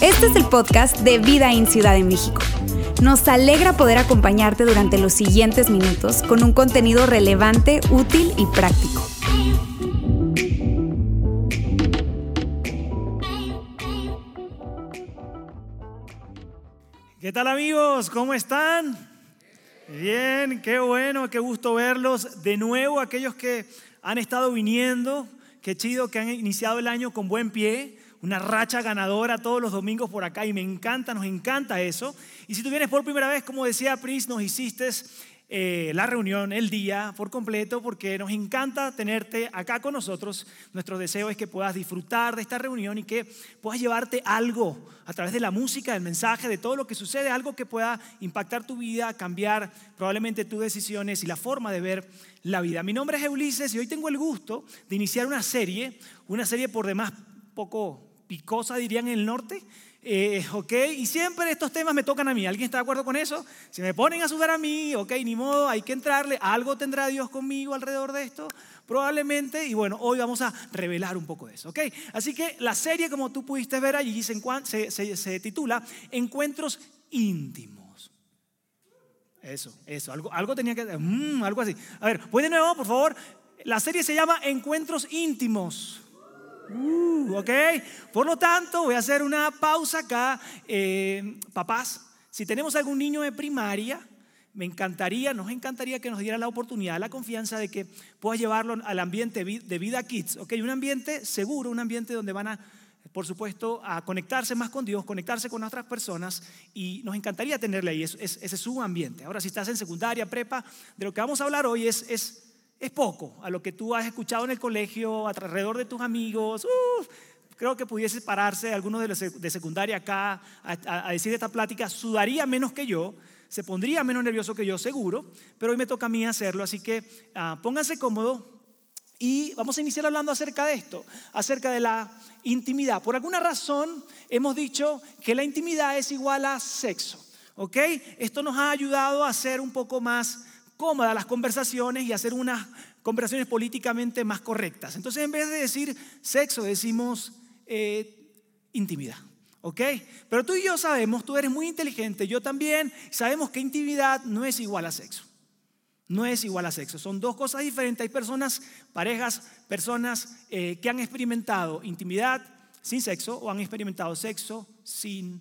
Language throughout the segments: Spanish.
Este es el podcast de Vida en Ciudad de México. Nos alegra poder acompañarte durante los siguientes minutos con un contenido relevante, útil y práctico. ¿Qué tal amigos? ¿Cómo están? Bien, qué bueno, qué gusto verlos de nuevo, aquellos que han estado viniendo, qué chido que han iniciado el año con buen pie, una racha ganadora todos los domingos por acá y me encanta, nos encanta eso. Y si tú vienes por primera vez, como decía Pris, nos hiciste eh, la reunión, el día por completo, porque nos encanta tenerte acá con nosotros. Nuestro deseo es que puedas disfrutar de esta reunión y que puedas llevarte algo a través de la música, del mensaje, de todo lo que sucede, algo que pueda impactar tu vida, cambiar probablemente tus decisiones y la forma de ver la vida. Mi nombre es Ulises y hoy tengo el gusto de iniciar una serie, una serie por demás poco picosa, dirían en el norte, eh, ok, y siempre estos temas me tocan a mí. ¿Alguien está de acuerdo con eso? Si me ponen a sudar a mí, ok, ni modo, hay que entrarle. Algo tendrá Dios conmigo alrededor de esto, probablemente. Y bueno, hoy vamos a revelar un poco de eso, ok. Así que la serie, como tú pudiste ver allí, se, se, se titula Encuentros íntimos. Eso, eso, algo, algo tenía que, mm, algo así. A ver, ¿puede de nuevo, por favor? La serie se llama Encuentros íntimos. Uh, ¿Ok? Por lo tanto, voy a hacer una pausa acá. Eh, papás, si tenemos algún niño de primaria, me encantaría, nos encantaría que nos diera la oportunidad, la confianza de que puedas llevarlo al ambiente de vida kids, ¿ok? Un ambiente seguro, un ambiente donde van a, por supuesto, a conectarse más con Dios, conectarse con otras personas y nos encantaría tenerle ahí, ese es su ambiente. Ahora, si estás en secundaria, prepa, de lo que vamos a hablar hoy es, es es poco a lo que tú has escuchado en el colegio, alrededor de tus amigos. creo que pudiese pararse alguno de los de secundaria acá a, decir esta plática, sudaría menos que yo, se pondría menos nervioso que yo, seguro, pero hoy me toca a mí hacerlo, así que uh, pónganse cómodo y vamos a iniciar hablando acerca de esto, acerca de la intimidad. Por alguna razón hemos dicho que la intimidad es igual a sexo, ¿ok? Esto nos ha ayudado a ser un poco más cómodas las conversaciones y hacer unas conversaciones políticamente más correctas. Entonces, en vez de decir sexo, decimos eh, intimidad. ¿Ok? Pero tú y yo sabemos, tú eres muy inteligente, yo también, sabemos que intimidad no es igual a sexo. No es igual a sexo, son dos cosas diferentes. Hay personas, parejas, personas eh, que han experimentado intimidad sin sexo o han experimentado sexo sin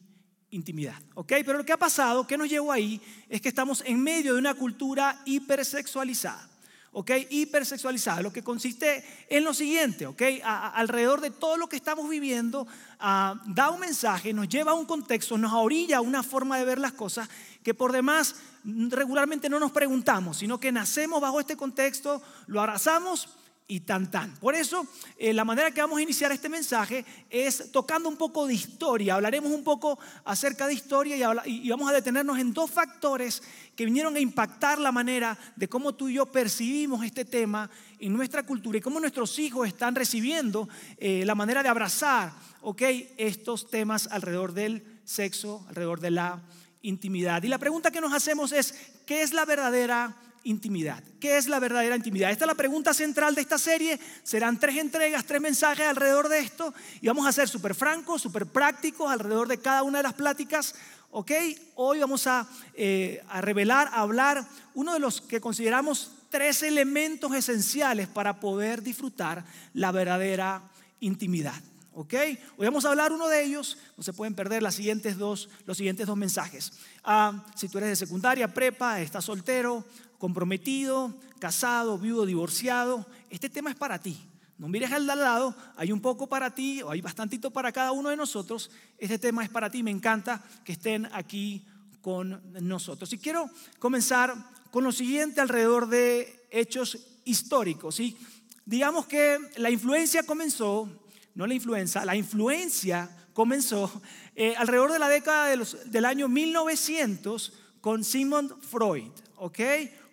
intimidad. ¿Ok? Pero lo que ha pasado, que nos llevó ahí, es que estamos en medio de una cultura hipersexualizada. ¿ok? Hipersexualizada, lo que consiste en lo siguiente, ¿ok? alrededor de todo lo que estamos viviendo, da un mensaje, nos lleva a un contexto, nos orilla a una forma de ver las cosas que por demás regularmente no nos preguntamos, sino que nacemos bajo este contexto, lo abrazamos y tan tan. Por eso, eh, la manera que vamos a iniciar este mensaje es tocando un poco de historia. Hablaremos un poco acerca de historia y, y, vamos a detenernos en dos factores que vinieron a impactar la manera de cómo tú y yo percibimos este tema en nuestra cultura y cómo nuestros hijos están recibiendo eh, la manera de abrazar, ok, estos temas alrededor del sexo, alrededor de la intimidad. Y la pregunta que nos hacemos es, ¿qué es la verdadera intimidad. ¿Qué es la verdadera intimidad? Esta es la pregunta central de esta serie. Serán tres entregas, tres mensajes alrededor de esto y vamos a ser súper francos, súper prácticos alrededor de cada una de las pláticas. ¿Ok? Hoy vamos a, eh, a revelar, a hablar uno de los que consideramos tres elementos esenciales para poder disfrutar la verdadera intimidad. ¿Ok? Hoy vamos a hablar uno de ellos, no se pueden perder las siguientes dos, los siguientes dos mensajes. Ah, si tú eres de secundaria, prepa, estás soltero, comprometido, casado, viudo, divorciado, este tema es para ti. No mires al lado, hay un poco para ti, o hay bastantito para cada uno de nosotros. Este tema es para ti, me encanta que estén aquí con nosotros. Y quiero comenzar con lo siguiente alrededor de hechos históricos. ¿sí? Digamos que la influencia comenzó, no la influencia, la influencia comenzó eh, alrededor de la década del año 1900 con Sigmund Freud. ¿ok?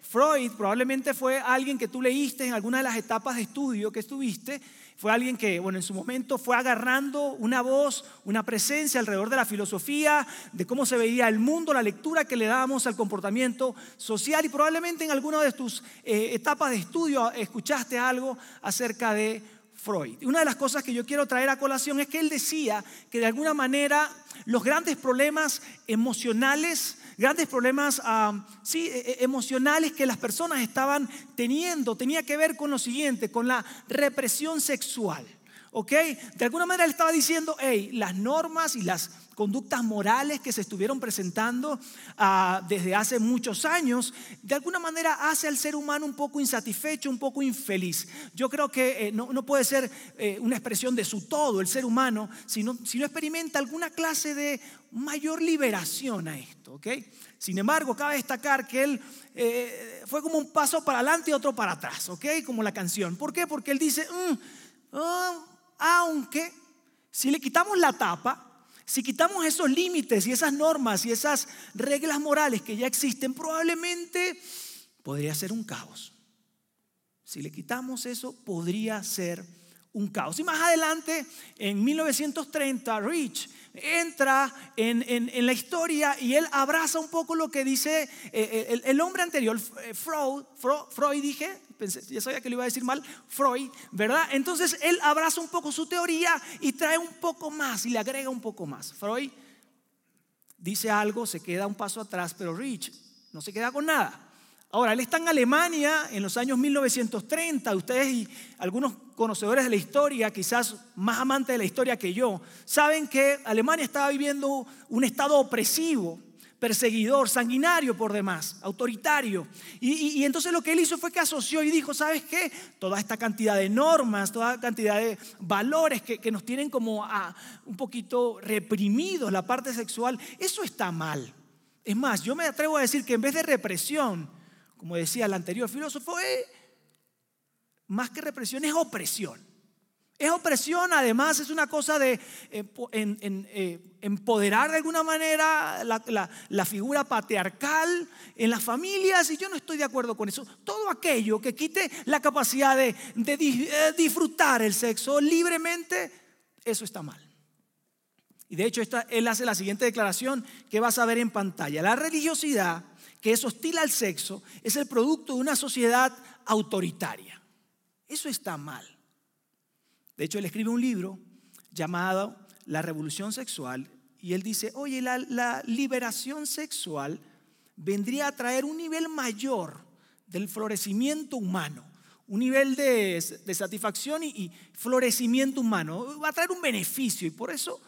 Freud probablemente fue alguien que tú leíste en alguna de las etapas de estudio que estuviste. Fue alguien que, bueno, en su momento fue agarrando una voz, una presencia alrededor de la filosofía, de cómo se veía el mundo, la lectura que le dábamos al comportamiento social y probablemente en alguna de tus eh, etapas de estudio escuchaste algo acerca de Freud. Una de las cosas que yo quiero traer a colación es que él decía que de alguna manera los grandes problemas emocionales, grandes problemas sí, e, e, emocionales que las personas estaban teniendo, tenía que ver con lo siguiente, con la represión sexual. ¿Ok? De alguna manera él estaba diciendo, hey, las normas y las conductas morales que se estuvieron presentando ah, desde hace muchos años, de alguna manera hace al ser humano un poco insatisfecho, un poco infeliz. Yo creo que eh, no, puede ser eh, una expresión de su todo el ser humano, si no, no experimenta alguna clase de mayor liberación a esto. ¿ok? Sin embargo, cabe destacar que él eh, fue como un paso para adelante y otro para atrás, ¿ok? Como la canción. ¿Por qué? Porque él dice, mm, ah, aunque si le quitamos la tapa, si quitamos esos límites y esas normas y esas reglas morales que ya existen, probablemente podría ser un caos. Si le quitamos eso, podría ser un caos. Y más adelante, en 1930, Rich entra en, la historia y él abraza un poco lo que dice eh, eh, el, hombre anterior, eh, Freud, Freud, dije, ya sabía que lo iba a decir mal, Freud, ¿verdad? Entonces él abraza un poco su teoría y trae un poco más y le agrega un poco más. Freud dice algo, se queda un paso atrás, pero Rich no se queda con nada. Ahora, él está en Alemania en los años 1930. Ustedes y algunos conocedores de la historia, quizás más amantes de la historia que yo, saben que Alemania estaba viviendo un estado opresivo, perseguidor, sanguinario por demás, autoritario. Y, entonces lo que él hizo fue que asoció y dijo, ¿sabes qué? Toda esta cantidad de normas, toda cantidad de valores que, nos tienen como a, un poquito reprimidos la parte sexual, eso está mal. Es más, yo me atrevo a decir que en vez de represión, como decía el anterior filósofo, es, más que represión es opresión. Es opresión, además es una cosa de eh, eh, empoderar de alguna manera la, figura patriarcal en las familias y yo no estoy de acuerdo con eso. Todo aquello que quite la capacidad de, eh, disfrutar el sexo libremente, eso está mal. Y de hecho él hace la siguiente declaración que vas a ver en pantalla. La religiosidad que es hostil al sexo es el producto de una sociedad autoritaria. Eso está mal. De hecho, él escribe un libro llamado La Revolución Sexual y él dice, oye, la, liberación sexual vendría a traer un nivel mayor del florecimiento humano, un nivel de, satisfacción y florecimiento humano, va a traer un beneficio y por eso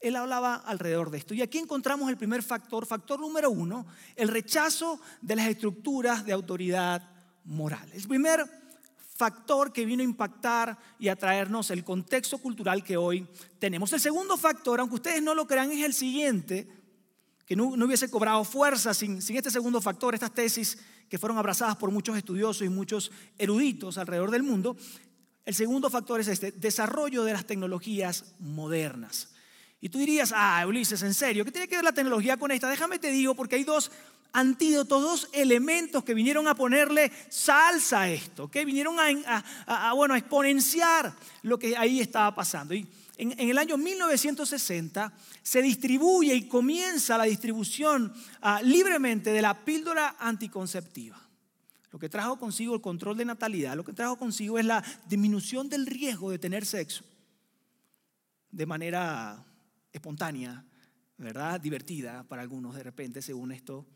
él hablaba alrededor de esto. Y aquí encontramos el primer factor, factor número uno, el rechazo de las estructuras de autoridad moral. El primer factor que vino a impactar y a traernos el contexto cultural que hoy tenemos. El segundo factor, aunque ustedes no lo crean, es el siguiente, que no, hubiese cobrado fuerza sin, sin este segundo factor, estas tesis que fueron abrazadas por muchos estudiosos y muchos eruditos alrededor del mundo. El segundo factor es este, desarrollo de las tecnologías modernas. Y tú dirías, ah, Ulises, en serio, ¿qué tiene que ver la tecnología con esta? Déjame te digo, porque hay dos antídotos, dos elementos que vinieron a ponerle salsa a esto, que vinieron a, bueno, exponenciar lo que ahí estaba pasando. Y en, el año 1960 se distribuye y comienza la distribución ah, libremente de la píldora anticonceptiva. Lo que trajo consigo el control de natalidad, lo que trajo consigo es la disminución del riesgo de tener sexo de manera espontánea, ¿verdad? Divertida para algunos de repente, según esto,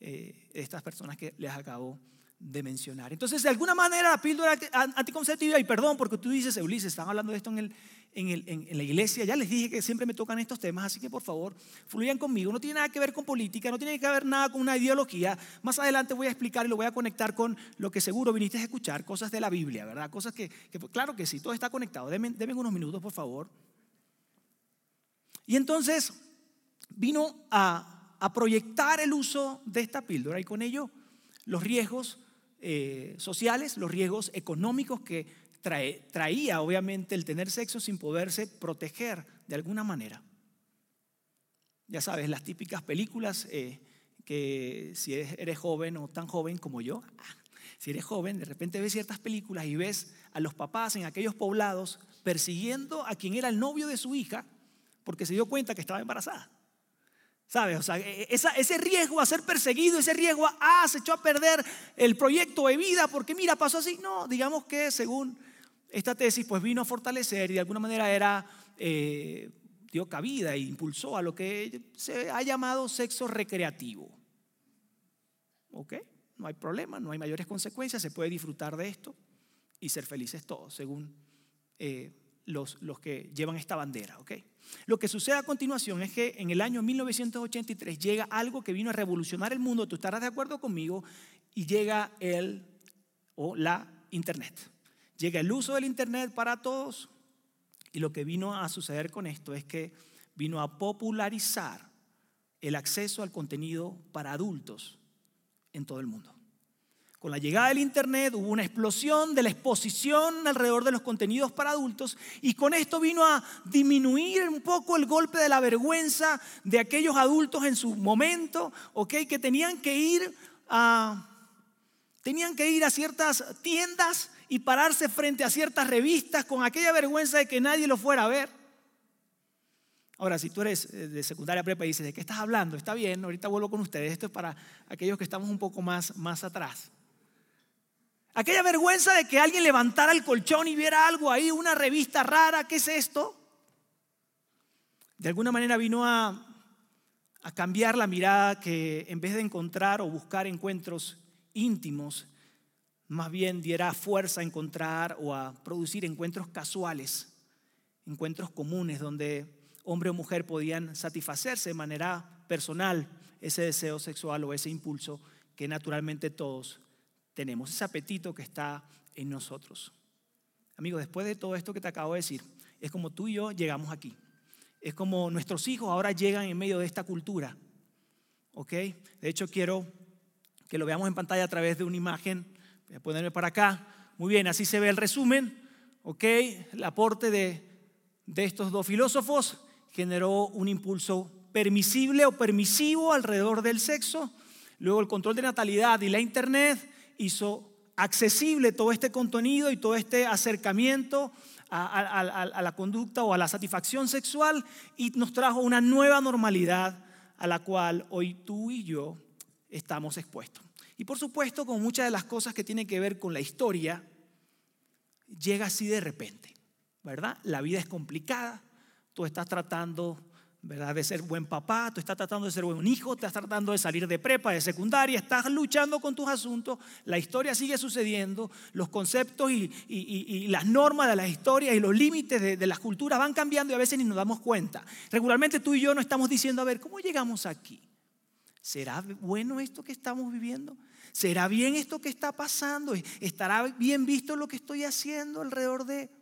eh, estas personas que les acabo de mencionar. Entonces, de alguna manera, la píldora anticonceptiva, y perdón, porque tú dices, Ulises, están hablando de esto en, la iglesia, ya les dije que siempre me tocan estos temas, así que por favor, fluyan conmigo. No tiene nada que ver con política, no tiene que ver nada con una ideología. Más adelante voy a explicar y lo voy a conectar con lo que seguro viniste a escuchar, cosas de la Biblia, ¿verdad? Cosas que, claro que sí, todo está conectado. Deben, unos minutos, por favor. Y entonces vino a, proyectar el uso de esta píldora y con ello los riesgos eh, sociales, los riesgos económicos que traía obviamente el tener sexo sin poderse proteger de alguna manera. Ya sabes, las típicas películas eh, que si eres joven o tan joven como yo, si eres joven, de repente ves ciertas películas y ves a los papás en aquellos poblados persiguiendo a quien era el novio de su hija porque se dio cuenta que estaba embarazada. ¿Sabes? O sea, e, e, ese riesgo a ser perseguido, ese riesgo a, ah, se echó a perder el proyecto de vida porque mira, pasó así. No, digamos que según esta tesis pues vino a fortalecer y de alguna manera era, eh, dio cabida e impulsó a lo que se ha llamado sexo recreativo. ¿Ok? No hay problema, no hay mayores consecuencias, se puede disfrutar de esto y ser felices todos, según eh, los, los, que llevan esta bandera. ¿ok? Lo que sucede a continuación es que en el año 1983 llega algo que vino a revolucionar el mundo, tú estarás de acuerdo conmigo, y llega el o la Internet. Llega el uso del Internet para todos y lo que vino a suceder con esto es que vino a popularizar el acceso al contenido para adultos en todo el mundo. Con la llegada del Internet hubo una explosión de la exposición alrededor de los contenidos para adultos y con esto vino a disminuir un poco el golpe de la vergüenza de aquellos adultos en su momento, que tenían que ir a, tenían que ir a ciertas tiendas y pararse frente a ciertas revistas con aquella vergüenza de que nadie lo fuera a ver. Ahora, si tú eres eh, de secundaria prepa y dices, ¿de qué estás hablando? Está bien, ahorita vuelvo con ustedes. Esto es para aquellos que estamos un poco más, más atrás. Aquella vergüenza de que alguien levantara el colchón y viera algo ahí, una revista rara, ¿qué es esto? De alguna manera vino a, cambiar la mirada que en vez de encontrar o buscar encuentros íntimos, más bien diera fuerza a encontrar o a producir encuentros casuales, encuentros comunes donde hombre o mujer podían satisfacerse de manera personal ese deseo sexual o ese impulso que naturalmente todos tenemos, ese apetito que está en nosotros. Amigo, después de todo esto que te acabo de decir, es como tú y yo llegamos aquí. Es como nuestros hijos ahora llegan en medio de esta cultura. ¿Ok? De hecho, quiero que lo veamos en pantalla a través de una imagen. Voy a ponerme para acá. Muy bien, así se ve el resumen. ¿Ok? El aporte de, de estos dos filósofos generó un impulso permisible o permisivo alrededor del sexo. Luego el control de natalidad y la internet hizo accesible todo este contenido y todo este acercamiento a, la conducta o a la satisfacción sexual y nos trajo una nueva normalidad a la cual hoy tú y yo estamos expuestos. Y por supuesto, con muchas de las cosas que tienen que ver con la historia, llega así de repente, ¿verdad? La vida es complicada, tú estás tratando ¿verdad? De ser buen papá, tú estás tratando de ser buen hijo, estás tratando de salir de prepa, de secundaria, estás luchando con tus asuntos, la historia sigue sucediendo, los conceptos y, las normas de las historias y los límites de, de, las culturas van cambiando y a veces ni nos damos cuenta. Regularmente tú y yo no estamos diciendo, a ver, ¿cómo llegamos aquí? ¿Será bueno esto que estamos viviendo? ¿Será bien esto que está pasando? ¿Estará bien visto lo que estoy haciendo alrededor de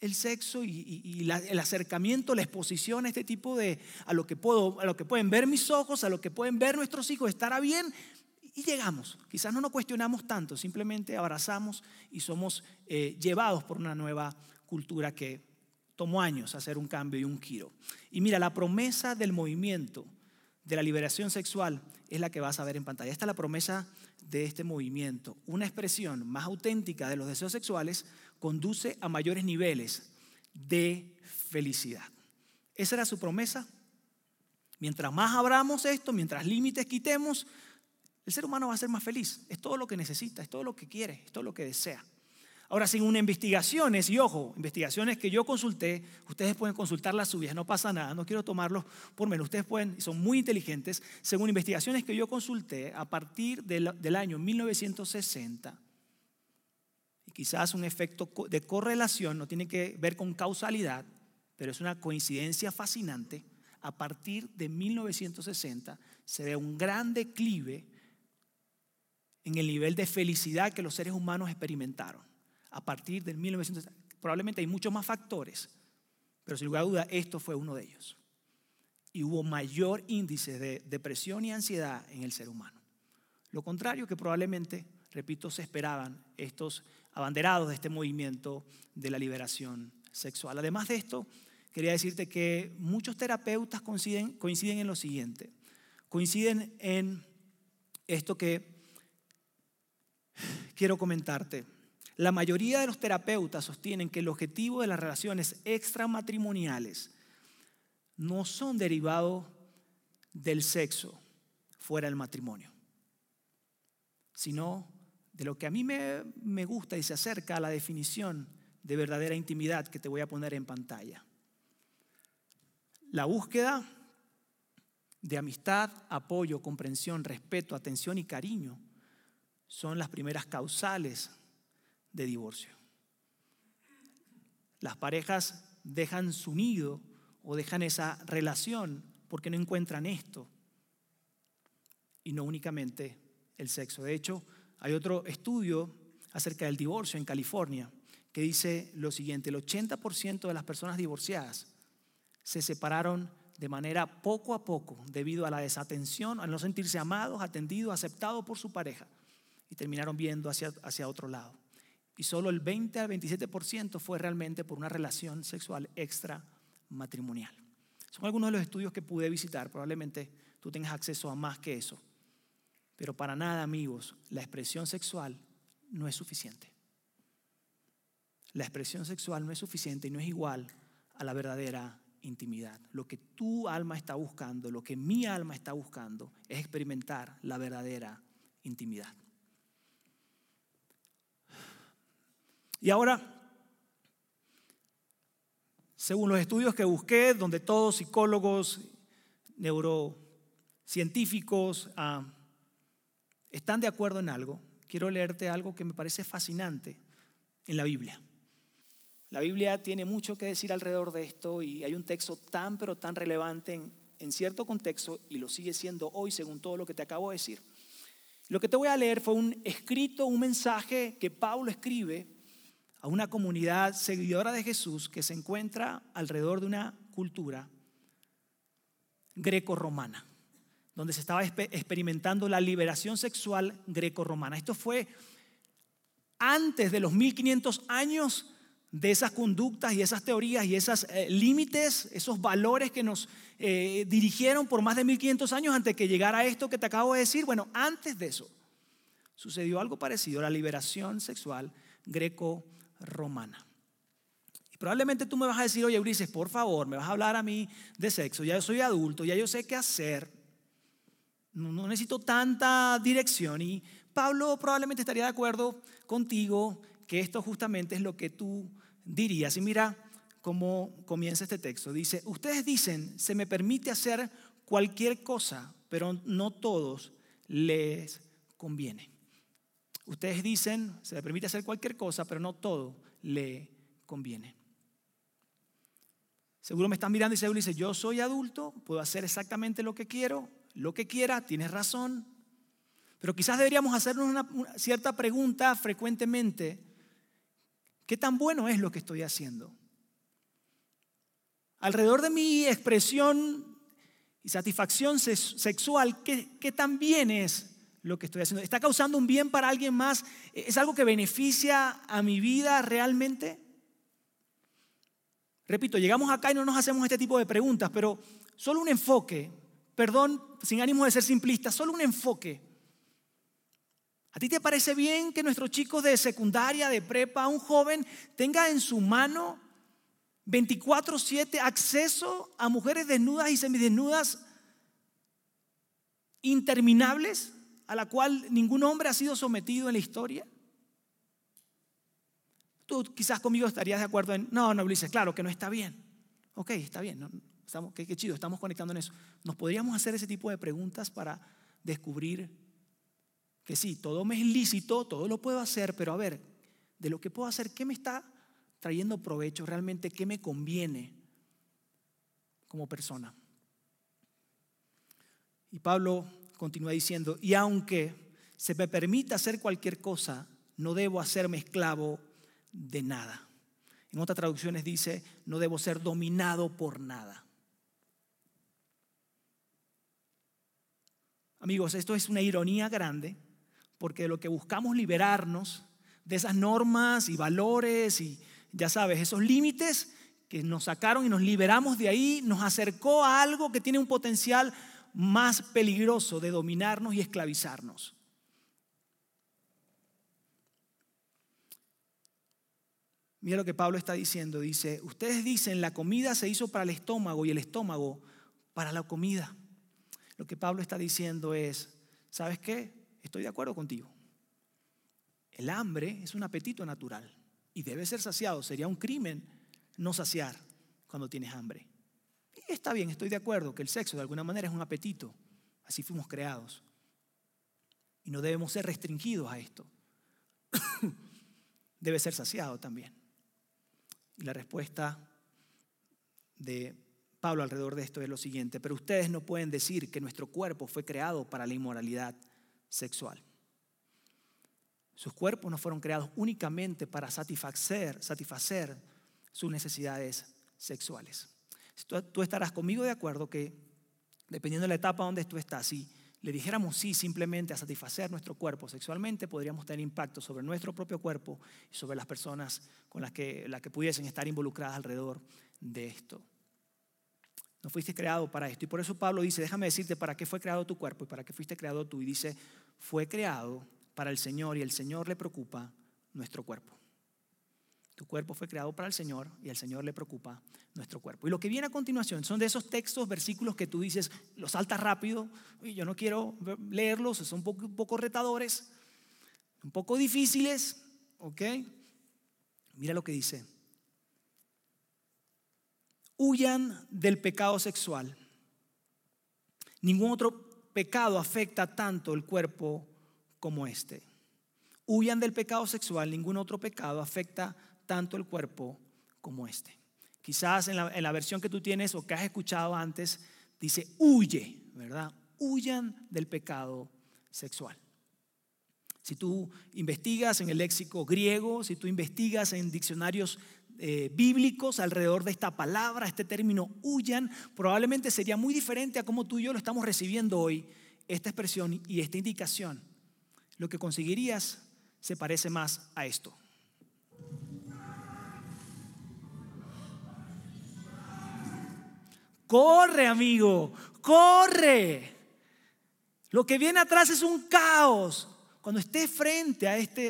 el sexo y, el acercamiento, la exposición a este tipo de, a lo, que puedo, a lo que pueden ver mis ojos, a lo que pueden ver nuestros hijos, estará bien y llegamos. Quizás no nos cuestionamos tanto, simplemente abrazamos y somos eh, llevados por una nueva cultura que tomó años hacer un cambio y un giro. Y mira, la promesa del movimiento de la liberación sexual es la que vas a ver en pantalla. Esta es la promesa de este movimiento, una expresión más auténtica de los deseos sexuales conduce a mayores niveles de felicidad. Esa era su promesa. Mientras más abramos esto, mientras límites quitemos, el ser humano va a ser más feliz. Es todo lo que necesita, es todo lo que quiere, es todo lo que desea. Ahora, sin investigaciones, y ojo, investigaciones que yo consulté, ustedes pueden consultar las suyas, no pasa nada, no quiero tomarlos por menos, ustedes pueden, son muy inteligentes, según investigaciones que yo consulté a partir del año 1960, quizás un efecto de correlación, no tiene que ver con causalidad, pero es una coincidencia fascinante, a partir de 1960 se ve un gran declive en el nivel de felicidad que los seres humanos experimentaron a partir del 1960. Probablemente hay muchos más factores, pero sin lugar a duda esto fue uno de ellos. Y hubo mayor índice de depresión y ansiedad en el ser humano. Lo contrario que probablemente, repito, se esperaban estos abanderados de este movimiento de la liberación sexual. Además de esto, quería decirte que muchos terapeutas coinciden, en lo siguiente. Coinciden en esto que quiero comentarte. La mayoría de los terapeutas sostienen que el objetivo de las relaciones extramatrimoniales no son derivados del sexo fuera del matrimonio, sino de lo que a mí me, me gusta y se acerca a la definición de verdadera intimidad que te voy a poner en pantalla. La búsqueda de amistad, apoyo, comprensión, respeto, atención y cariño son las primeras causales de divorcio. Las parejas dejan su nido o dejan esa relación porque no encuentran esto y no únicamente el sexo. De hecho, hay otro estudio acerca del divorcio en California que dice lo siguiente, el 80% de las personas divorciadas se separaron de manera poco a poco debido a la desatención, al no sentirse amados, atendidos, aceptados por su pareja y terminaron viendo hacia, hacia otro lado. Y solo el 20 al 27% fue realmente por una relación sexual extramatrimonial. Son algunos de los estudios que pude visitar, probablemente tú tengas acceso a más que eso. Pero para nada, amigos, la expresión sexual no es suficiente. La expresión sexual no es suficiente y no es igual a la verdadera intimidad. Lo que tu alma está buscando, lo que mi alma está buscando, es experimentar la verdadera intimidad. Y ahora, según los estudios que busqué, donde todos psicólogos, neurocientíficos ah, están de acuerdo en algo, quiero leerte algo que me parece fascinante en la Biblia. La Biblia tiene mucho que decir alrededor de esto y hay un texto tan pero tan relevante en, cierto contexto y lo sigue siendo hoy según todo lo que te acabo de decir. Lo que te voy a leer fue un escrito, un mensaje que Pablo escribe a una comunidad seguidora de Jesús que se encuentra alrededor de una cultura greco-romana, donde se estaba experimentando la liberación sexual greco-romana. Esto fue antes de los 1500 años de esas conductas y esas teorías y esos eh, límites, esos valores que nos eh, dirigieron por más de 1500 años antes que llegara esto que te acabo de decir. Bueno, antes de eso sucedió algo parecido, la liberación sexual greco-romana. Y probablemente tú me vas a decir, oye Ulises, por favor, me vas a hablar a mí de sexo, ya yo soy adulto, ya yo sé qué hacer, no necesito tanta dirección. Y Pablo probablemente estaría de acuerdo contigo que esto justamente es lo que tú dirías. Y mira cómo comienza este texto. Dice, ustedes dicen, se me permite hacer cualquier cosa, pero no todos les conviene. Ustedes dicen, se me permite hacer cualquier cosa, pero no todo le conviene. Seguro me están mirando y seguro dice, yo soy adulto, puedo hacer exactamente lo que quiero, lo que quiera, tienes razón. Pero quizás deberíamos hacernos una, cierta pregunta frecuentemente ¿Qué tan bueno es lo que estoy haciendo? Alrededor de mi expresión y satisfacción sexual, ¿qué, ¿qué, tan bien es lo que estoy haciendo? ¿Está causando un bien para alguien más? ¿Es algo que beneficia a mi vida realmente? Repito, llegamos acá y no nos hacemos este tipo de preguntas, pero solo un enfoque, perdón, sin ánimo de ser simplista, solo un enfoque ¿A ti te parece bien que nuestros chicos de secundaria, de prepa, un joven, tenga en su mano 24/7 acceso a mujeres desnudas y semidesnudas interminables a la cual ningún hombre ha sido sometido en la historia? Tú quizás conmigo estarías de acuerdo en, no, no, Ulises, claro que no está bien. Ok, está bien, qué, qué chido, estamos conectando en eso. ¿Nos podríamos hacer ese tipo de preguntas para descubrir que sí, todo me es lícito, todo lo puedo hacer, pero a ver, de lo que puedo hacer, ¿qué me está trayendo provecho realmente? ¿Qué me conviene como persona? Y Pablo continúa diciendo, y aunque se me permita hacer cualquier cosa, no debo hacerme esclavo de nada. En otras traducciones dice, no debo ser dominado por nada. Amigos, esto es una ironía grande porque lo que buscamos liberarnos de esas normas y valores y ya sabes, esos límites que nos sacaron y nos liberamos de ahí, nos acercó a algo que tiene un potencial más peligroso de dominarnos y esclavizarnos. Mira lo que Pablo está diciendo. Dice, ustedes dicen, la comida se hizo para el estómago y el estómago para la comida. Lo que Pablo está diciendo es, ¿sabes qué? Estoy de acuerdo contigo. El hambre es un apetito natural y debe ser saciado. Sería un crimen no saciar cuando tienes hambre. Y está bien, estoy de acuerdo que el sexo de alguna manera es un apetito. Así fuimos creados. Y no debemos ser restringidos a esto. Debe ser saciado también. Y la respuesta de Pablo alrededor de esto es lo siguiente, pero ustedes no pueden decir que nuestro cuerpo fue creado para la inmoralidad sexual. Sus cuerpos no fueron creados únicamente para satisfacer, satisfacer sus necesidades sexuales. Tú, estarás conmigo de acuerdo que, dependiendo de la etapa donde tú estás, si le dijéramos sí simplemente a satisfacer nuestro cuerpo sexualmente, podríamos tener impacto sobre nuestro propio cuerpo y sobre las personas con las que, las que pudiesen estar involucradas alrededor de esto. No fuiste creado para esto. Y por eso Pablo dice, déjame decirte para qué fue creado tu cuerpo y para qué fuiste creado tú. Y dice, fue creado para el Señor y el Señor le preocupa nuestro cuerpo. Tu cuerpo fue creado para el Señor y al Señor le preocupa nuestro cuerpo. Y lo que viene a continuación son de esos textos, versículos que tú dices, los saltas rápido, y yo no quiero leerlos, son poco, un poco retadores, un poco difíciles, ¿ok? Mira lo que dice. Huyan del pecado sexual. Ningún otro pecado afecta tanto el cuerpo como este. Huyan del pecado sexual, ningún otro pecado afecta tanto el cuerpo como este. Quizás en la, versión que tú tienes o que has escuchado antes, dice huye, ¿verdad? Huyan del pecado sexual. Si tú investigas en el léxico griego, si tú investigas en diccionarios eh, bíblicos alrededor de esta palabra, este término huyan, probablemente sería muy diferente a cómo tú y yo lo estamos recibiendo hoy, esta expresión y esta indicación. Lo que conseguirías se parece más a esto. Corre, amigo, corre. Lo que viene atrás es un caos. Cuando estés frente a esta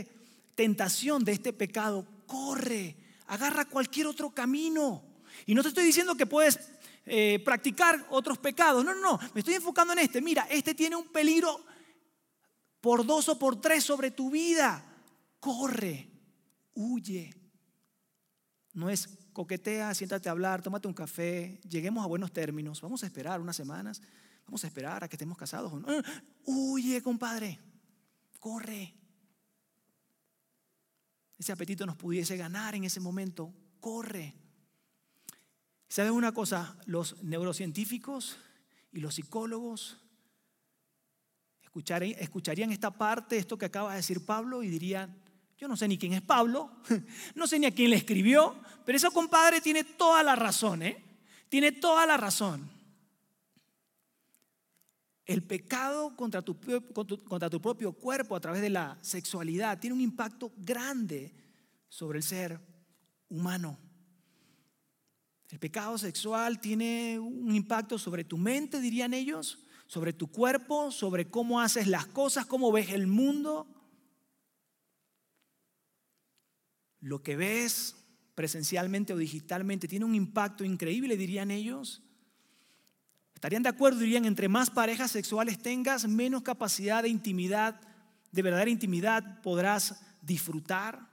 tentación de este pecado, corre, agarra cualquier otro camino. Y no te estoy diciendo que puedes eh, practicar otros pecados. No, no, no. Me estoy enfocando en este. Mira, este tiene un peligro por dos o por tres sobre tu vida. Corre, huye. No es coquetea, siéntate a hablar, tómate un café, lleguemos a buenos términos, vamos a esperar unas semanas, vamos a esperar a que estemos casados. Huye, compadre, corre. Ese apetito nos pudiese ganar en ese momento, corre. ¿Sabes una cosa? Los neurocientíficos y los psicólogos escucharían esta parte, esto que acaba de decir Pablo, y dirían, yo no sé ni quién es Pablo, no sé ni a quién le escribió, pero ese compadre tiene toda la razón, ¿eh? Tiene toda la razón. El pecado contra tu, contra tu propio cuerpo a través de la sexualidad tiene un impacto grande sobre el ser humano. El pecado sexual tiene un impacto sobre tu mente, dirían ellos, sobre tu cuerpo, sobre cómo haces las cosas, cómo ves el mundo. lo que ves presencialmente o digitalmente tiene un impacto increíble, dirían ellos. ¿Estarían de acuerdo? Dirían, entre más parejas sexuales tengas, menos capacidad de intimidad, de verdadera intimidad podrás disfrutar.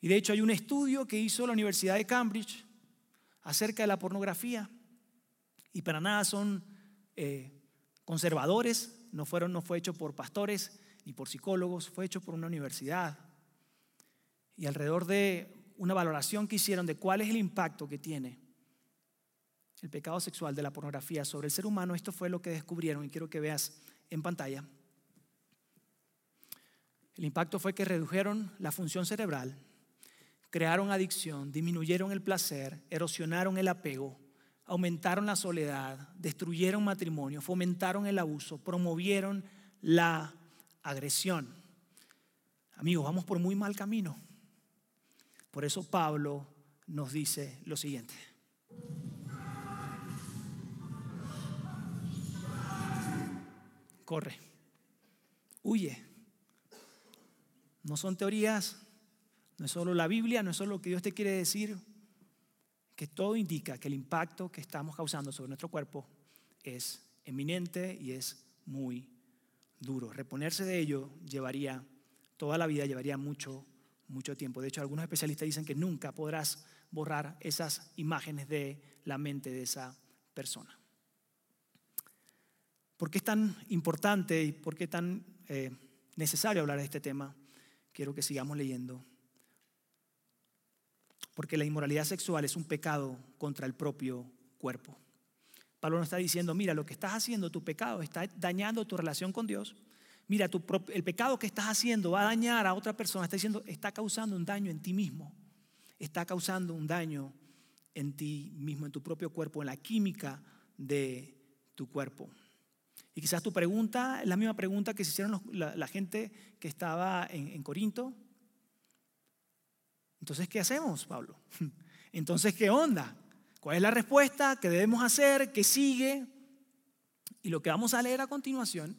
Y de hecho hay un estudio que hizo la Universidad de Cambridge acerca de la pornografía. Y para nada son eh, conservadores, no, fueron, no fue hecho por pastores ni por psicólogos, fue hecho por una universidad y alrededor de una valoración que hicieron de cuál es el impacto que tiene el pecado sexual de la pornografía sobre el ser humano, esto fue lo que descubrieron y quiero que veas en pantalla. El impacto fue que redujeron la función cerebral, crearon adicción, disminuyeron el placer, erosionaron el apego, aumentaron la soledad, destruyeron matrimonio, fomentaron el abuso, promovieron la agresión. Amigos, vamos por muy mal camino. Por eso Pablo nos dice lo siguiente. Corre, huye. No son teorías, no es solo la Biblia, no es solo lo que Dios te quiere decir, que todo indica que el impacto que estamos causando sobre nuestro cuerpo es eminente y es muy duro. Reponerse de ello llevaría toda la vida, llevaría mucho, mucho tiempo. De hecho, algunos especialistas dicen que nunca podrás borrar esas imágenes de la mente de esa persona. ¿Por qué es tan importante y por qué es tan eh, necesario hablar de este tema? Quiero que sigamos leyendo. Porque la inmoralidad sexual es un pecado contra el propio cuerpo. Pablo nos está diciendo, mira, lo que estás haciendo, tu pecado, está dañando tu relación con Dios. Mira, el pecado que estás haciendo va a dañar a otra persona. Está diciendo, está causando un daño en ti mismo. Está causando un daño en ti mismo, en tu propio cuerpo, en la química de tu cuerpo. Y quizás tu pregunta es la misma pregunta que se hicieron la, gente que estaba en, Corinto. Entonces, ¿qué hacemos, Pablo? Entonces, ¿qué onda? ¿Cuál es la respuesta? ¿Qué debemos hacer? ¿Qué sigue? Y lo que vamos a leer a continuación,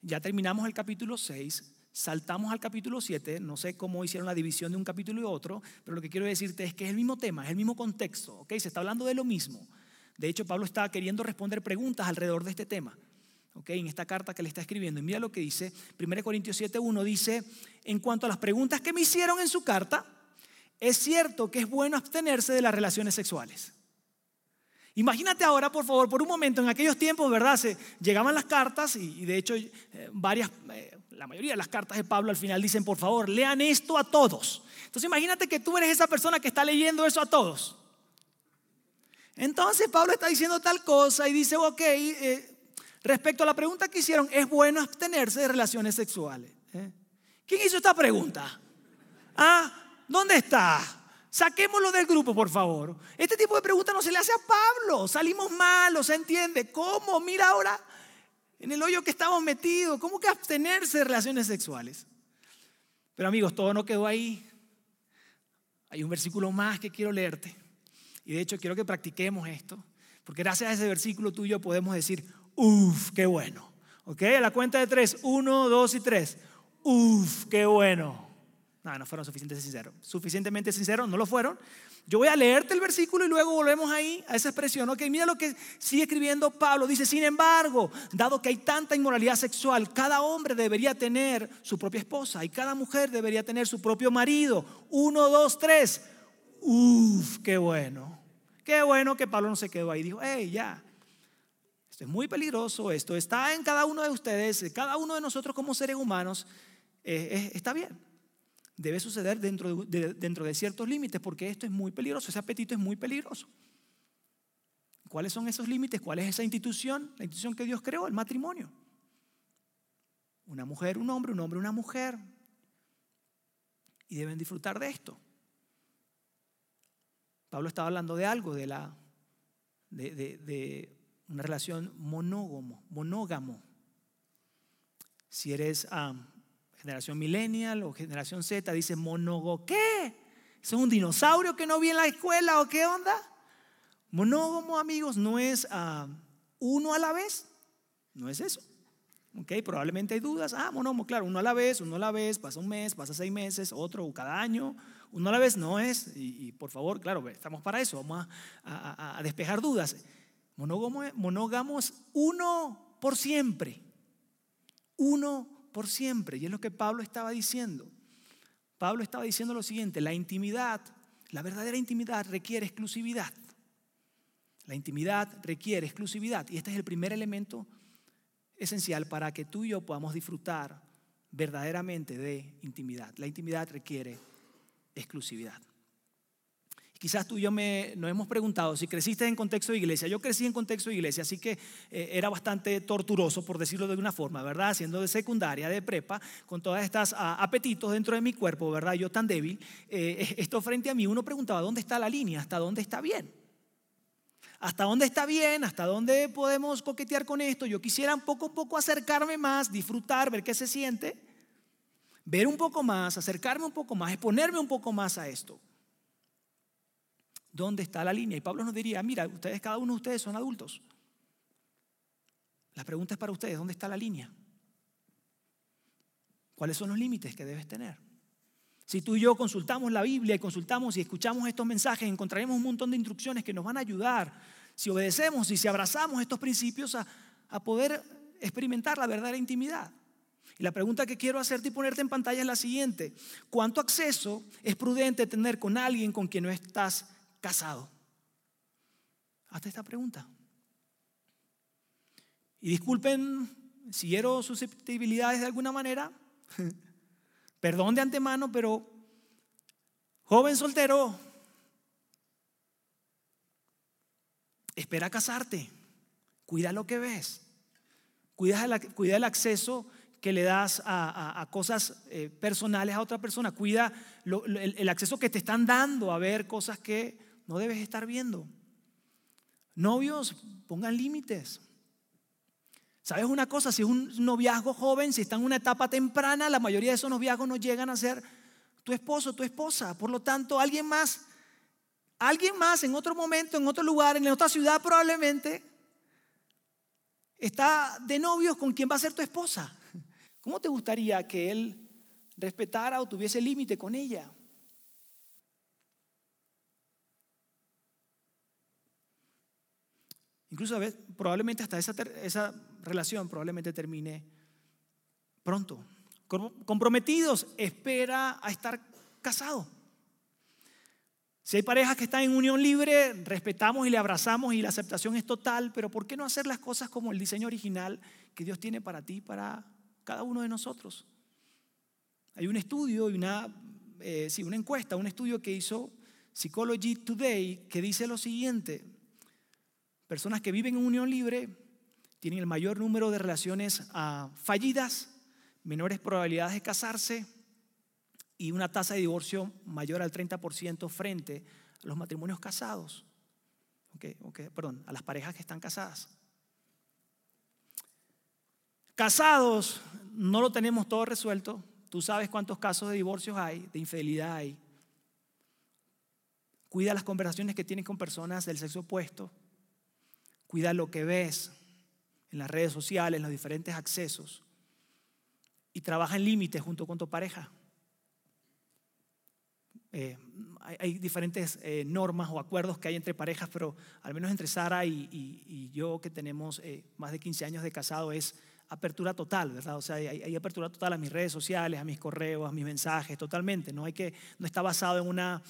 ya terminamos el capítulo 6, saltamos al capítulo 7, no sé cómo hicieron la división de un capítulo y otro, pero lo que quiero decirte es que es el mismo tema, es el mismo contexto, ¿ok? Se está hablando de lo mismo. De hecho, Pablo está queriendo responder preguntas alrededor de este tema. ¿Ok? En esta carta que le está escribiendo. Y mira lo que dice, 1 Corintios 7.1 dice, en cuanto a las preguntas que me hicieron en su carta, es cierto que es bueno abstenerse de las relaciones sexuales. Imagínate ahora, por favor, por un momento, en aquellos tiempos, ¿verdad? Se, llegaban las cartas y, de hecho eh, varias, eh, la mayoría de las cartas de Pablo al final dicen, por favor, lean esto a todos. Entonces imagínate que tú eres esa persona que está leyendo eso a todos. Entonces Pablo está diciendo tal cosa y dice, ok, eh, respecto a la pregunta que hicieron, es bueno abstenerse de relaciones sexuales. ¿Quién hizo esta pregunta? ¿Ah? ¿Dónde está? Saquémoslo del grupo, por favor. Este tipo de preguntas no se le hace a Pablo. Salimos malos, ¿se entiende? ¿Cómo? Mira ahora en el hoyo que estamos metidos. ¿Cómo que abstenerse de relaciones sexuales? Pero amigos, todo no quedó ahí. Hay un versículo más que quiero leerte. Y de hecho quiero que practiquemos esto. Porque gracias a ese versículo tuyo podemos decir, uff, qué bueno. ¿Ok? A la cuenta de tres. Uno, dos y tres. Uff, qué bueno. No, no fueron suficientemente sinceros. Suficientemente sinceros, no lo fueron. Yo voy a leerte el versículo y luego volvemos ahí a esa expresión. Ok, mira lo que sigue escribiendo Pablo. Dice, sin embargo, dado que hay tanta inmoralidad sexual, cada hombre debería tener su propia esposa y cada mujer debería tener su propio marido. Uno, dos, tres. Uf, qué bueno. Qué bueno que Pablo no se quedó ahí. Dijo, hey, ya. Es muy peligroso. Esto está en cada uno de ustedes, cada uno de nosotros como seres humanos. Eh, está bien debe suceder dentro de, dentro de ciertos límites, porque esto es muy peligroso, ese apetito es muy peligroso. ¿Cuáles son esos límites? ¿Cuál es esa institución? La institución que Dios creó, el matrimonio. Una mujer, un hombre, un hombre, una mujer. Y deben disfrutar de esto. Pablo estaba hablando de algo, de, la, de, una relación monógamo, monógamo. Si eres generación millennial o generación Z dice monógamo. ¿Qué? ¿Es un dinosaurio que no vi en la escuela o qué onda? Monógamo, amigos, no es uno a la vez. No es eso. Ok, probablemente hay dudas. Ah, monógamo, claro, uno a la vez, uno a la vez, pasa un mes, pasa seis meses, otro cada año. Uno a la vez no es. Y, por favor, claro, estamos para eso. Vamos a, despejar dudas. Monógamo, es uno por siempre. Uno por siempre. Y es lo que Pablo estaba diciendo. Pablo estaba diciendo lo siguiente, la intimidad, la verdadera intimidad requiere exclusividad. La intimidad requiere exclusividad. Y este es el primer elemento esencial para que tú y yo podamos disfrutar verdaderamente de intimidad. La intimidad requiere exclusividad. Quizás tú y yo me, nos hemos preguntado si creciste en contexto de iglesia. Yo crecí en contexto de iglesia, así que eh, era bastante torturoso, por decirlo de alguna forma, ¿verdad? Siendo de secundaria, de prepa, con todas estas ah, apetitos dentro de mi cuerpo, ¿verdad? Yo tan débil. Eh, esto frente a mí, uno preguntaba, ¿dónde está la línea? ¿Hasta dónde está bien? ¿Hasta dónde está bien? ¿Hasta dónde podemos coquetear con esto? Yo quisiera poco a poco acercarme más, disfrutar, ver qué se siente, ver un poco más, acercarme un poco más, exponerme un poco más a esto. ¿Dónde está la línea? Y Pablo nos diría, mira, ustedes, cada uno de ustedes son adultos. La pregunta es para ustedes, ¿dónde está la línea? ¿Cuáles son los límites que debes tener? Si tú y yo consultamos la Biblia y consultamos y escuchamos estos mensajes, encontraremos un montón de instrucciones que nos van a ayudar, si obedecemos y si abrazamos estos principios, a, a poder experimentar la verdadera intimidad. Y la pregunta que quiero hacerte y ponerte en pantalla es la siguiente. ¿Cuánto acceso es prudente tener con alguien con quien no estás casado? Hazte esta pregunta. Y disculpen si quiero susceptibilidades de alguna manera. Perdón de antemano, pero joven soltero, espera casarte. Cuida lo que ves. Cuida, el acceso que le das a, cosas eh, personales a otra persona. Cuida el, acceso que te están dando a ver cosas que no debes estar viendo. Novios, pongan límites. ¿Sabes una cosa? Si es un noviazgo joven, si está en una etapa temprana, la mayoría de esos noviazgos no llegan a ser tu esposo, tu esposa. Por lo tanto, alguien más, alguien más en otro momento, en otro lugar, en otra ciudad probablemente, está de novios con quien va a ser tu esposa. ¿Cómo te gustaría que él respetara o tuviese límite con ella? Incluso a veces, probablemente hasta esa, relación probablemente termine pronto. Comprometidos, espera a estar casado. Si hay parejas que están en unión libre, respetamos y le abrazamos y la aceptación es total, pero ¿por qué no hacer las cosas como el diseño original que Dios tiene para ti, para cada uno de nosotros? Hay un estudio y una, eh, sí, una encuesta, un estudio que hizo Psychology Today que dice lo siguiente, personas que viven en unión libre tienen el mayor número de relaciones ah, fallidas, menores probabilidades de casarse, y una tasa de divorcio mayor al 30% frente a los matrimonios casados. Perdón, a las parejas que están casadas. Casados, no lo tenemos todo resuelto. Tú sabes cuántos casos de divorcios hay, de infidelidad hay. Cuida las conversaciones que tienes con personas del sexo opuesto. Cuida lo que ves en las redes sociales, en los diferentes accesos. Y trabaja en límites junto con tu pareja. Eh, hay, diferentes eh, normas o acuerdos que hay entre parejas, pero al menos entre Sara y, yo que tenemos eh, más de 15 años de casado es apertura total, ¿verdad? O sea, hay, apertura total a mis redes sociales, a mis correos, a mis mensajes, totalmente. No, hay que, no está basado en una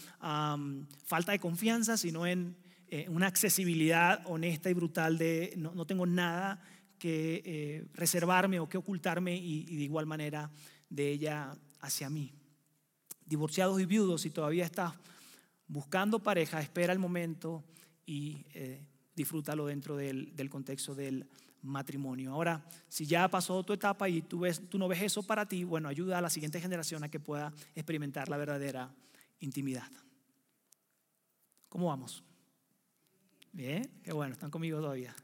falta de confianza, sino en una accesibilidad honesta y brutal de no, no tengo nada que reservarme o que ocultarme y de igual manera de ella hacia mí divorciados y viudos, si todavía estás buscando pareja, espera el momento y eh, disfrútalo dentro del, contexto del matrimonio. Ahora, si ya pasó tu etapa y tú, ves, tú no ves eso para ti, bueno, ayuda a la siguiente generación a que pueda experimentar la verdadera intimidad. ¿Cómo vamos? Bien, qué bueno, están conmigo todavía.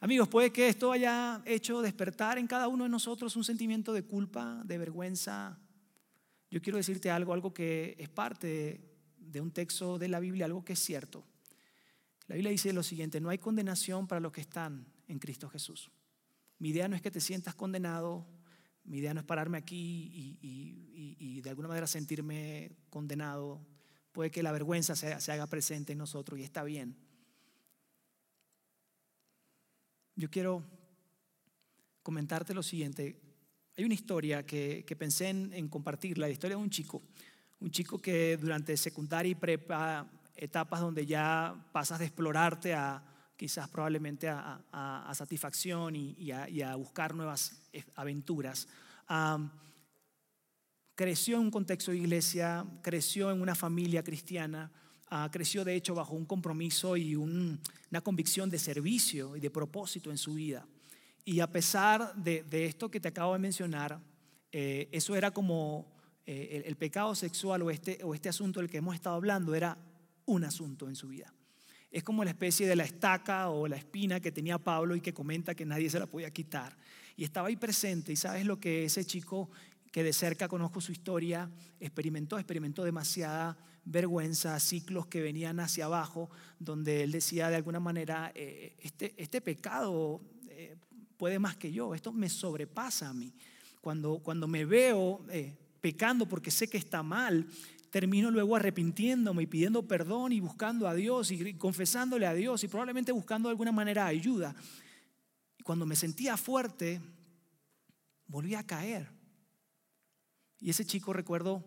Amigos, puede que esto haya hecho despertar en cada uno de nosotros un sentimiento de culpa, de vergüenza, yo quiero decirte algo, algo que es parte de, un texto de la Biblia, algo que es cierto. La Biblia dice lo siguiente, no hay condenación para los que están en Cristo Jesús. Mi idea no es que te sientas condenado, mi idea no es pararme aquí y, de alguna manera sentirme condenado. Puede que la vergüenza se, haga presente en nosotros y está bien. Yo quiero comentarte lo siguiente. Hay una historia que, pensé en, compartirla, la historia de un chico, un chico que durante secundaria y prepa, etapas donde ya pasas de explorarte a quizás probablemente a, satisfacción y, a, buscar nuevas aventuras, creció en un contexto de iglesia, creció en una familia cristiana, ah, creció de hecho bajo un compromiso y una convicción de servicio y de propósito en su vida. Y a pesar de, esto que te acabo de mencionar, eh, eso era como eh, el, pecado sexual o este, o este asunto del que hemos estado hablando, era un asunto en su vida. Es como la especie de la estaca o la espina que tenía Pablo y que comenta que nadie se la podía quitar. Y estaba ahí presente y sabes lo que ese chico que de cerca conozco su historia, experimentó, experimentó demasiada vergüenza, ciclos que venían hacia abajo, donde él decía de alguna manera, eh, este, este pecado puede más que yo, esto me sobrepasa a mí. Cuando, cuando me veo eh, pecando porque sé que está mal, termino luego arrepintiéndome y pidiendo perdón y buscando a Dios y confesándole a Dios y probablemente buscando de alguna manera ayuda. Y cuando me sentía fuerte, volvía a caer. Y ese chico, recuerdo,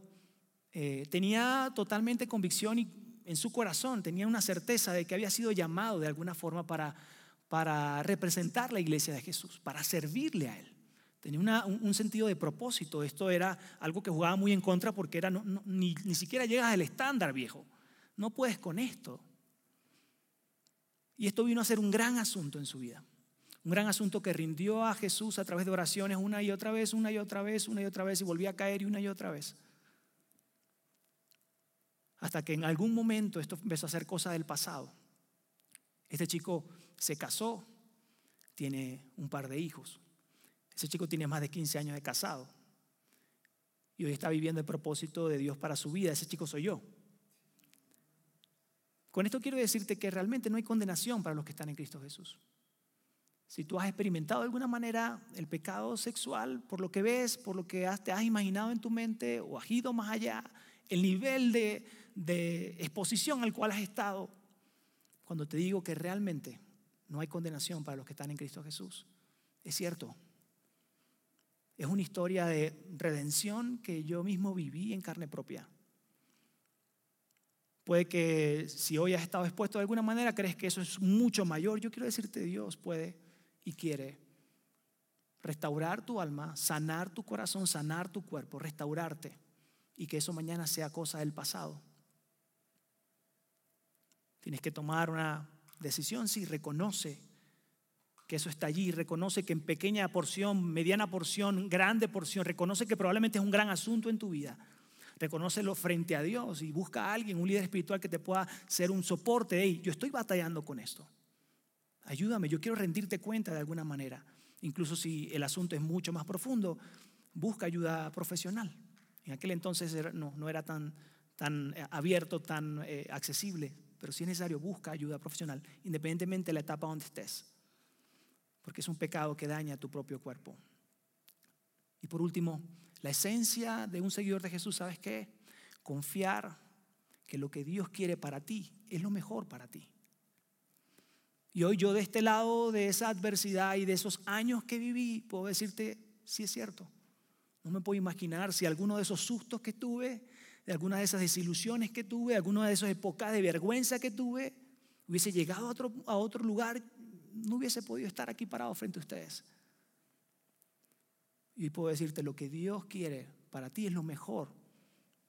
eh, tenía totalmente convicción y en su corazón tenía una certeza de que había sido llamado de alguna forma para, para representar la iglesia de Jesús, para servirle a Él. Tenía un, sentido de propósito. Esto era algo que jugaba muy en contra porque ni siquiera llegas al estándar, viejo. No puedes con esto. Y esto vino a ser un gran asunto en su vida. Un gran asunto que rindió a Jesús a través de oraciones una y otra vez, una y otra vez, una y otra vez, y volvía a caer y una y otra vez. Hasta que en algún momento esto empezó a ser cosa del pasado. Este chico se casó, tiene un par de hijos. Ese chico tiene más de 15 años de casado. Y hoy está viviendo el propósito de Dios para su vida. Ese chico soy yo. Con esto quiero decirte que realmente no hay condenación para los que están en Cristo Jesús. Si tú has experimentado de alguna manera el pecado sexual, por lo que ves, por lo que te has imaginado en tu mente o has ido más allá, el nivel de, de exposición al cual has estado, cuando te digo que realmente no hay condenación para los que están en Cristo Jesús, es cierto. Es una historia de redención que yo mismo viví en carne propia. Puede que si hoy has estado expuesto de alguna manera, crees que eso es mucho mayor. Yo quiero decirte, Dios puede y quiere restaurar tu alma, sanar tu corazón, sanar tu cuerpo, restaurarte y que eso mañana sea cosa del pasado. Tienes que tomar una decisión si reconoce que eso está allí, reconoce que en pequeña porción, mediana porción, grande porción, reconoce que probablemente es un gran asunto en tu vida. Reconócelo frente a Dios y busca a alguien, un líder espiritual que te pueda ser un soporte. Hey, yo estoy batallando con esto. Ayúdame, yo quiero rendirte cuenta de alguna manera. Incluso si el asunto es mucho más profundo, busca ayuda profesional. En aquel entonces no, no era tan, tan eh, abierto, tan eh, accesible pero si es necesario, busca ayuda profesional, independientemente de la etapa donde estés, porque es un pecado que daña tu propio cuerpo. Y por último, la esencia de un seguidor de Jesús, ¿sabes qué? Confiar que lo que Dios quiere para ti es lo mejor para ti. Y hoy yo de este lado de esa adversidad y de esos años que viví, puedo decirte, sí es cierto. No me puedo imaginar si alguno de esos sustos que tuve, de alguna de esas desilusiones que tuve, de alguna de esas épocas de vergüenza que tuve, hubiese llegado a otro, a otro lugar, no hubiese podido estar aquí parado frente a ustedes. Y puedo decirte, lo que Dios quiere para ti es lo mejor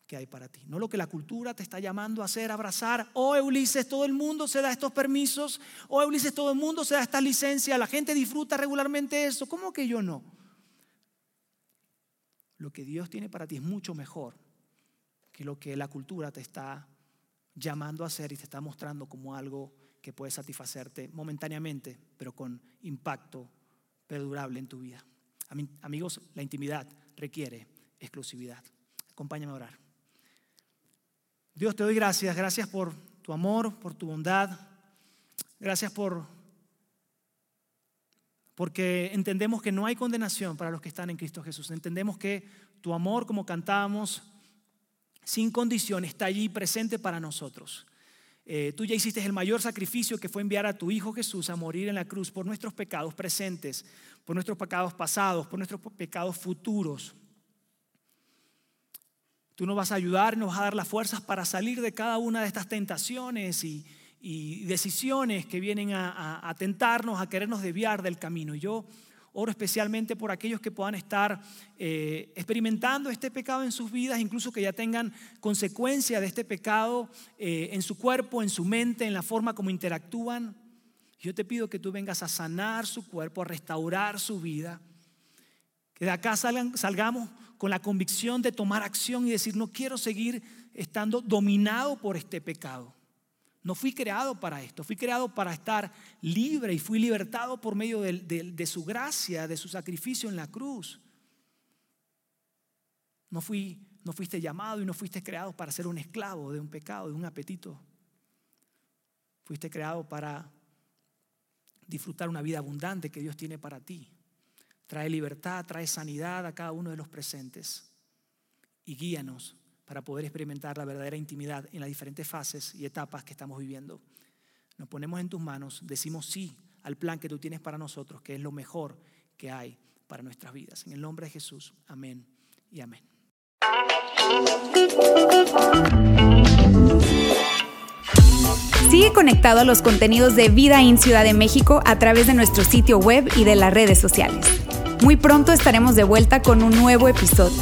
que hay para ti. No lo que la cultura te está llamando a hacer, abrazar. Oh, Ulises, todo el mundo se da estos permisos. Oh, Ulises, todo el mundo se da esta licencia. La gente disfruta regularmente eso. ¿Cómo que yo no? Lo que Dios tiene para ti es mucho mejor que lo que la cultura te está llamando a hacer y te está mostrando como algo que puede satisfacerte momentáneamente, pero con impacto perdurable en tu vida. Amigos, la intimidad requiere exclusividad. Acompáñame a orar. Dios, te doy gracias. Gracias por tu amor, por tu bondad. Gracias por porque entendemos que no hay condenación para los que están en Cristo Jesús. Entendemos que tu amor, como cantábamos, sin condición, está allí presente para nosotros. Eh, tú ya hiciste el mayor sacrificio que fue enviar a tu Hijo Jesús a morir en la cruz por nuestros pecados presentes, por nuestros pecados pasados, por nuestros pecados futuros. Tú nos vas a ayudar, nos vas a dar las fuerzas para salir de cada una de estas tentaciones y, decisiones que vienen a, a tentarnos, a querernos desviar del camino. Y yo Oro especialmente por aquellos que puedan estar eh, experimentando este pecado en sus vidas, incluso que ya tengan consecuencia de este pecado eh, en su cuerpo, en su mente, en la forma como interactúan. Yo te pido que tú vengas a sanar su cuerpo, a restaurar su vida. Que de acá salgamos con la convicción de tomar acción y decir, no quiero seguir estando dominado por este pecado. No fui creado para esto, fui creado para estar libre y fui libertado por medio de, su gracia, de su sacrificio en la cruz. No, no fuiste llamado y no fuiste creado para ser un esclavo de un pecado, de un apetito. Fuiste creado para disfrutar una vida abundante que Dios tiene para ti. Trae libertad, trae sanidad a cada uno de los presentes y guíanos para poder experimentar la verdadera intimidad en las diferentes fases y etapas que estamos viviendo. Nos ponemos en tus manos, decimos sí al plan que tú tienes para nosotros, que es lo mejor que hay para nuestras vidas. En el nombre de Jesús, amén y amén. Sigue conectado a los contenidos de Vida en Ciudad de México a través de nuestro sitio web y de las redes sociales. Muy pronto estaremos de vuelta con un nuevo episodio.